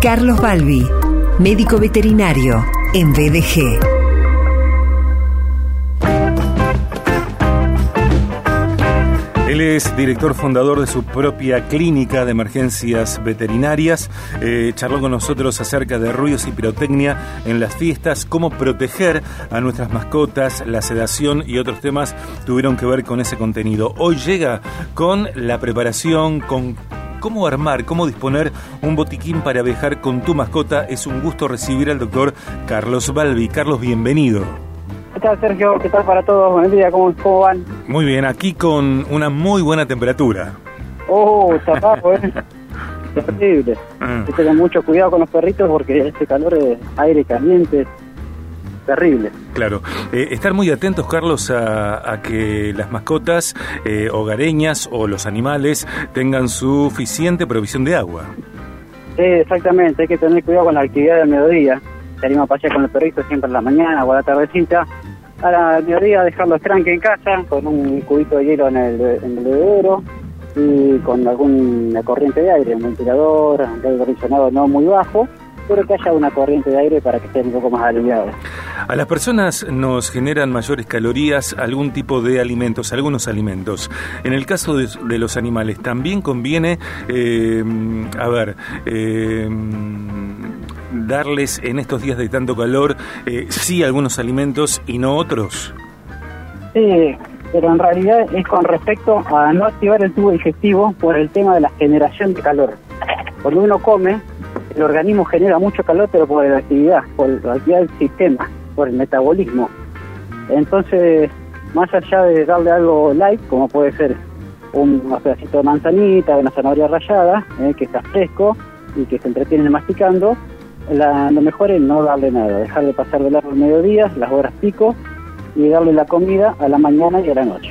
Carlos Balbi, médico veterinario en BDG. Él es director fundador de su propia clínica de emergencias veterinarias. Eh, charló con nosotros acerca de ruidos y pirotecnia en las fiestas, cómo proteger a nuestras mascotas, la sedación y otros temas tuvieron que ver con ese contenido. Hoy llega con la preparación, con cómo armar, cómo disponer un botiquín para viajar con tu mascota. Es un gusto recibir al doctor Carlos Balbi. Carlos, bienvenido. ¿Qué tal, Sergio? ¿Qué tal para todos? Buen día, ¿cómo, cómo van? Muy bien, aquí con una muy buena temperatura. Oh, bajo, ¿eh? Terrible. Ah. Hay que tener mucho cuidado con los perritos porque este calor es aire caliente. Terrible. Claro, Eh, estar muy atentos, Carlos, a, a que las mascotas eh, hogareñas o los animales tengan suficiente provisión de agua. Sí, exactamente, hay que tener cuidado con la actividad del mediodía. Salimos a pasear con el perrito siempre en la mañana o a la tardecita. Ahora, al mediodía, dejarlos tranqui en casa, con un cubito de hielo en el, en el bebedero y con alguna corriente de aire, un ventilador, un aire acondicionado no muy bajo, pero que haya una corriente de aire para que estén un poco más aliviados. A las personas nos generan mayores calorías algún tipo de alimentos, algunos alimentos. En el caso de, de los animales, también conviene, eh, a ver, eh, darles en estos días de tanto calor, eh, sí algunos alimentos y no otros. Sí, pero en realidad es con respecto a no activar el tubo digestivo por el tema de la generación de calor. Cuando uno come, el organismo genera mucho calor, pero por la actividad, por la actividad del sistema, por el metabolismo. Entonces, más allá de darle algo light, como puede ser un pedacito de manzanita, una zanahoria rallada, eh, que está fresco y que se entretiene masticando, lo mejor es no darle nada, dejarle pasar de largo el mediodía, las horas pico, y darle la comida a la mañana y a la noche.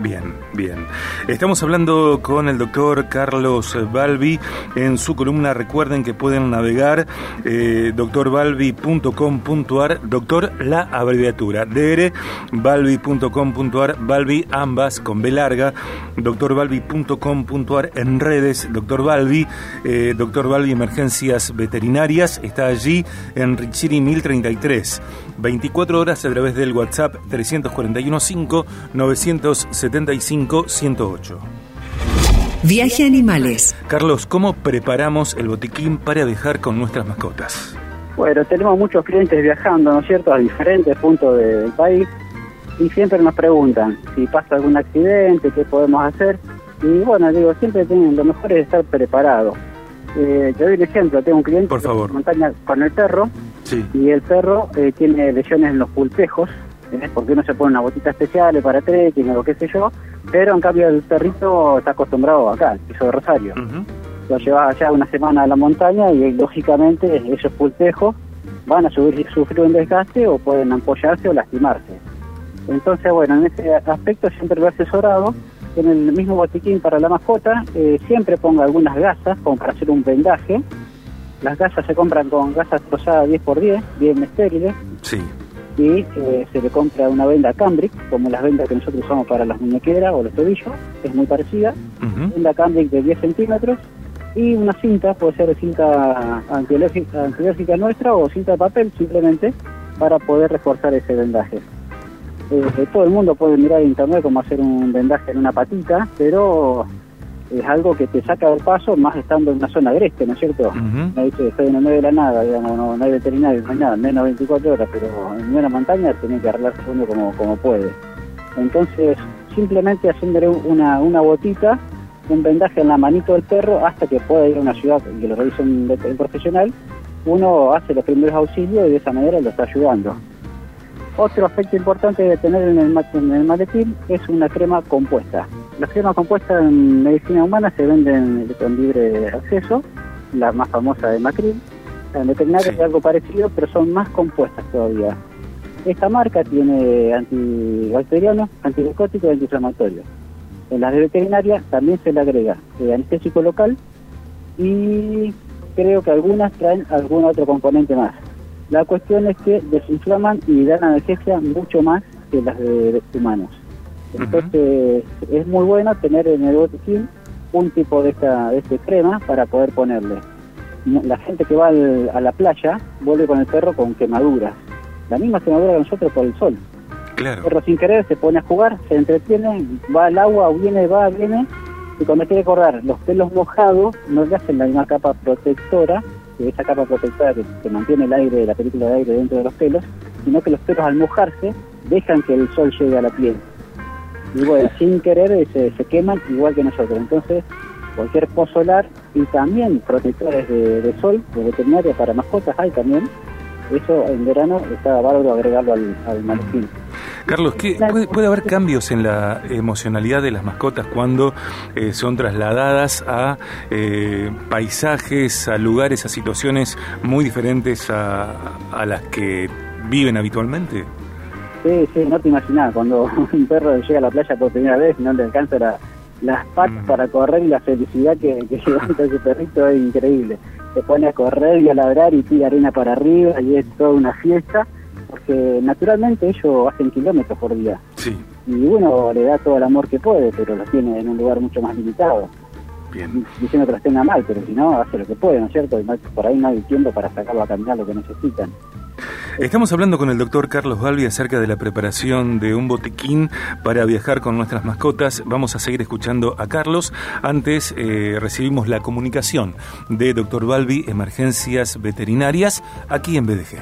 Bien, bien. Estamos hablando con el doctor Carlos Balbi. En su columna recuerden que pueden navegar eh, doctorbalbi.com.ar, doctor la abreviatura, dr balbi.com.ar, Balbi ambas con B larga, doctorbalbi.com.ar en redes, doctor Balbi, eh, doctor Balbi Emergencias Veterinarias, está allí en Richiri 1033. 24 horas a través del WhatsApp 341 5 975 108. Viaje Animales. Carlos, ¿cómo preparamos el botiquín para viajar con nuestras mascotas? Bueno, tenemos muchos clientes viajando, ¿no es cierto?, a diferentes puntos de- del país y siempre nos preguntan si pasa algún accidente, qué podemos hacer. Y bueno, digo, siempre tienen, lo mejor es estar preparado. Eh, te doy un ejemplo, tengo un cliente Por favor. montaña con el perro Sí. y el perro eh, tiene lesiones en los pulpejos, ¿eh? porque uno se pone una botita especial para trekking o qué sé yo, pero en cambio el perrito está acostumbrado acá, al piso de Rosario. Lo llevas allá una semana a la montaña y lógicamente esos pulpejos van a subir, sufrir un desgaste o pueden ampollarse o lastimarse. Entonces, bueno, en ese aspecto siempre lo he asesorado. En el mismo botiquín para la mascota eh, siempre pongo algunas gasas como para hacer un vendaje. Las gasas se compran con gasas trozadas 10x10, bien estériles, Sí. Y eh, se le compra una venda cambric, como las vendas que nosotros usamos para las muñequeras o los tobillos, es muy parecida Ujú. venda cambric de 10 centímetros y una cinta, puede ser cinta antialérgica nuestra o cinta de papel simplemente para poder reforzar ese vendaje. Eh, todo el mundo puede mirar en internet cómo hacer un vendaje en una patita, pero es algo que te saca del paso más estando en una zona agreste, ¿no es cierto? Ujú. Me dice, estoy en el medio de la nada, digamos, no, no hay veterinario, no hay nada, menos 24 horas, pero en una montaña tiene que arreglarse uno como, como puede. Entonces, simplemente haciéndole una, una botita, un vendaje en la manito del perro hasta que pueda ir a una ciudad y que lo revise un, profesional, uno hace los primeros auxilios y de esa manera lo está ayudando. Otro aspecto importante de tener en el, ma- en el maletín es una crema compuesta. Las cremas compuestas en medicina humana se venden con libre acceso, la más famosa de Macril. En veterinaria Sí. es algo parecido, pero son más compuestas todavía. Esta marca tiene antibacteriano, antimicótico y antiinflamatorio. En las de veterinaria también se le agrega eh, anestésico local y creo que algunas traen algún otro componente más. La cuestión es que desinflaman y dan analgesia mucho más que las de, de humanos. Entonces es muy bueno tener en el botiquín un tipo de esta de este crema para poder ponerle. la gente que va a la playa vuelve con el perro con quemaduras. La misma quemadura que nosotros por el sol. Claro. El perro sin querer se pone a jugar, se entretiene, va al agua, viene, va, viene, y cuando quiere correr, los pelos mojados no le hacen la misma capa protectora, que esa capa protectora que, mantiene el aire, la película de aire dentro de los pelos, sino que los pelos al mojarse dejan que el sol llegue a la piel. Y bueno, sin querer se, se queman igual que nosotros. Entonces, cualquier pozo solar y también protectores de, sol, de veterinaria para mascotas hay también. Eso en verano está bárbaro agregarlo al, al Carlos, ¿qué, puede, haber cambios en la emocionalidad de las mascotas cuando eh, son trasladadas a eh, paisajes, a lugares, a situaciones muy diferentes a, a las que viven habitualmente? Sí, sí, no te imaginas, cuando un perro llega a la playa por primera vez no le alcanza la, las patas para correr y la felicidad que, que levanta ese perrito es increíble. Se pone a correr y a ladrar y tira arena para arriba y es toda una fiesta, porque naturalmente ellos hacen kilómetros por día. Sí. Y uno le da todo el amor que puede, pero lo tiene en un lugar mucho más limitado. Bien. Diciendo que los tenga mal, pero si no, hace lo que puede, ¿no es cierto? Y por ahí no hay tiempo para sacarlo a caminar lo que necesitan. Estamos hablando con el doctor Carlos Balbi acerca de la preparación de un botiquín para viajar con nuestras mascotas. Vamos a seguir escuchando a Carlos. Antes eh, recibimos la comunicación de doctor Balbi, Emergencias Veterinarias, aquí en BDG.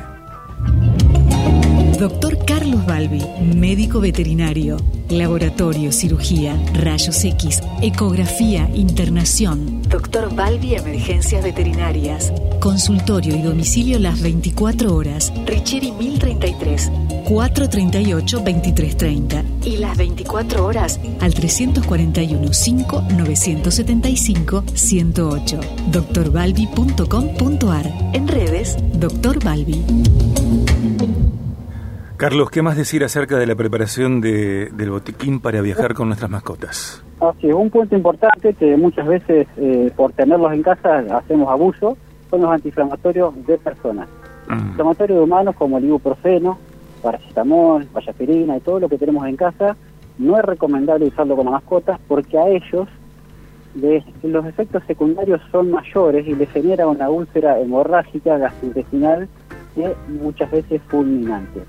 Doctor Carlos Balbi, médico veterinario, laboratorio, cirugía, rayos X, ecografía, internación. Doctor Balbi, emergencias veterinarias. Consultorio y domicilio las 24 horas. Richeri 1033, 438-2330. Y las 24 horas al 341-5-975-108. Doctorbalbi.com.ar. En redes, Doctor Balbi. Carlos, ¿qué más decir acerca de la preparación de, del botiquín para viajar con nuestras mascotas? Así, un punto importante que muchas veces eh, por tenerlos en casa hacemos abuso son los antiinflamatorios de personas. Mm. Antiinflamatorios de humanos como el ibuprofeno, paracetamol, vallapirina y todo lo que tenemos en casa, no es recomendable usarlo con la mascota porque a ellos los efectos secundarios son mayores y les genera una úlcera hemorrágica gastrointestinal que muchas veces es fulminante.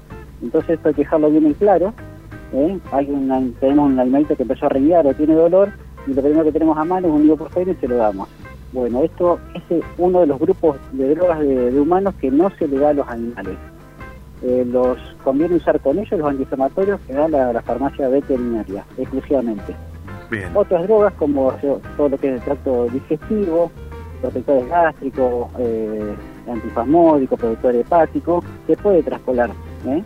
Entonces esto hay que dejarlo bien en claro. ¿eh? Hay una, tenemos un animalito que empezó a renguear o tiene dolor y lo primero que tenemos a mano es un ibuprofeno y se lo damos. Bueno, esto es uno de los grupos de drogas de, humanos que no se le da a los animales. Eh, los conviene usar con ellos los antiinflamatorios que da la, farmacia veterinaria, exclusivamente. Otras drogas como todo lo que es el tracto digestivo, protectores gástricos, eh, antifasmódicos, protector hepático, se puede traspolar. ¿eh?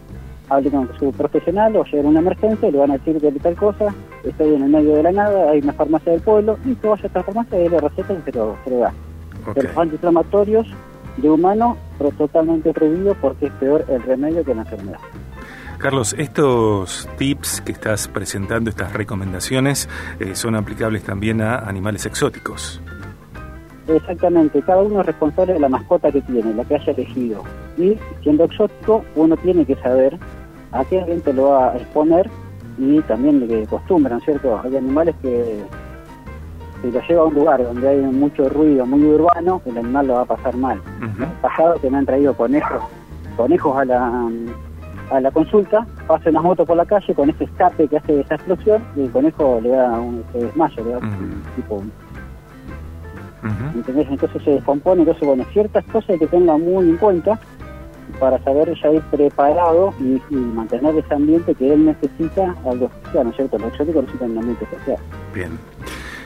Hable con su profesional o llega una emergencia y le van a decir de tal cosa, estoy en el medio de la nada, hay una farmacia del pueblo, y se vaya a esta farmacia y le receta y se lo, da. los antiinflamatorios de humano, pero totalmente prohibido porque es peor el remedio que la enfermedad. Carlos, estos tips que estás presentando, estas recomendaciones, eh, son aplicables también a animales exóticos. Exactamente, cada uno es responsable de la mascota que tiene, la que haya elegido. Y siendo exótico, uno tiene que saber a qué ambiente lo va a exponer y también de costumbre, ¿no es cierto? Hay animales que si lo lleva a un lugar donde hay mucho ruido, muy urbano, el animal lo va a pasar mal. pasado que me han traído conejos, conejos a la, a la consulta, pasa una moto por la calle con ese escape que hace esa explosión y el conejo le da un desmayo, le da un tipo Entonces se descompone, entonces bueno, ciertas cosas hay que tenga muy en cuenta para saber ya ir preparado y, mantener ese ambiente que él necesita especial, ¿no es cierto? Los exóticos necesitan un ambiente especial. Bien.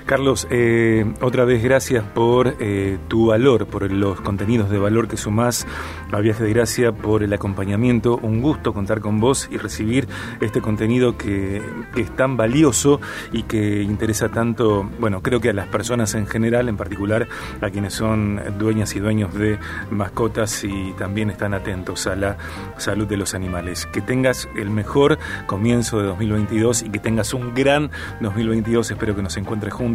Carlos, eh, otra vez gracias por eh, tu valor, por los contenidos de valor que sumás al viaje de gracia, por el acompañamiento. Un gusto contar con vos y recibir este contenido que, es tan valioso y que interesa tanto, bueno, creo que a las personas en general, en particular a quienes son dueñas y dueños de mascotas y también están atentos a la salud de los animales. Que tengas el mejor comienzo de 2022 y que tengas un gran 2022. Espero que nos encuentres juntos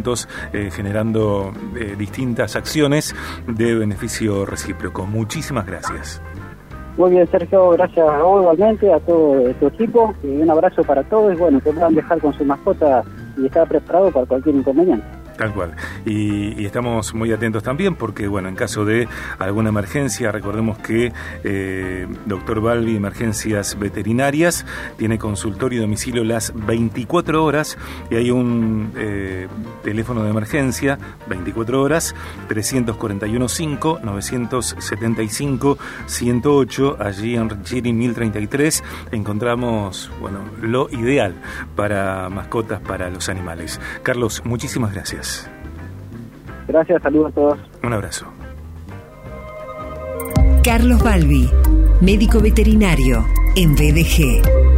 eh, generando eh, distintas acciones de beneficio recíproco. Muchísimas gracias. Muy bien, Sergio, gracias a vos igualmente, a todo tu equipo, y un abrazo para todos, y bueno, que puedan dejar con su mascota y estar preparado para cualquier inconveniente. Tal cual. y, estamos muy atentos también porque, bueno, en caso de alguna emergencia, recordemos que eh, doctor Balbi, Emergencias Veterinarias, tiene consultorio y domicilio las 24 horas y hay un eh, teléfono de emergencia, 24 horas, 341 5 975 108, allí en Richiri 1033 encontramos, bueno, lo ideal para mascotas, para los animales. Carlos, muchísimas gracias. Gracias, saludos a todos. Un abrazo. Carlos Balbi, médico veterinario en BDG.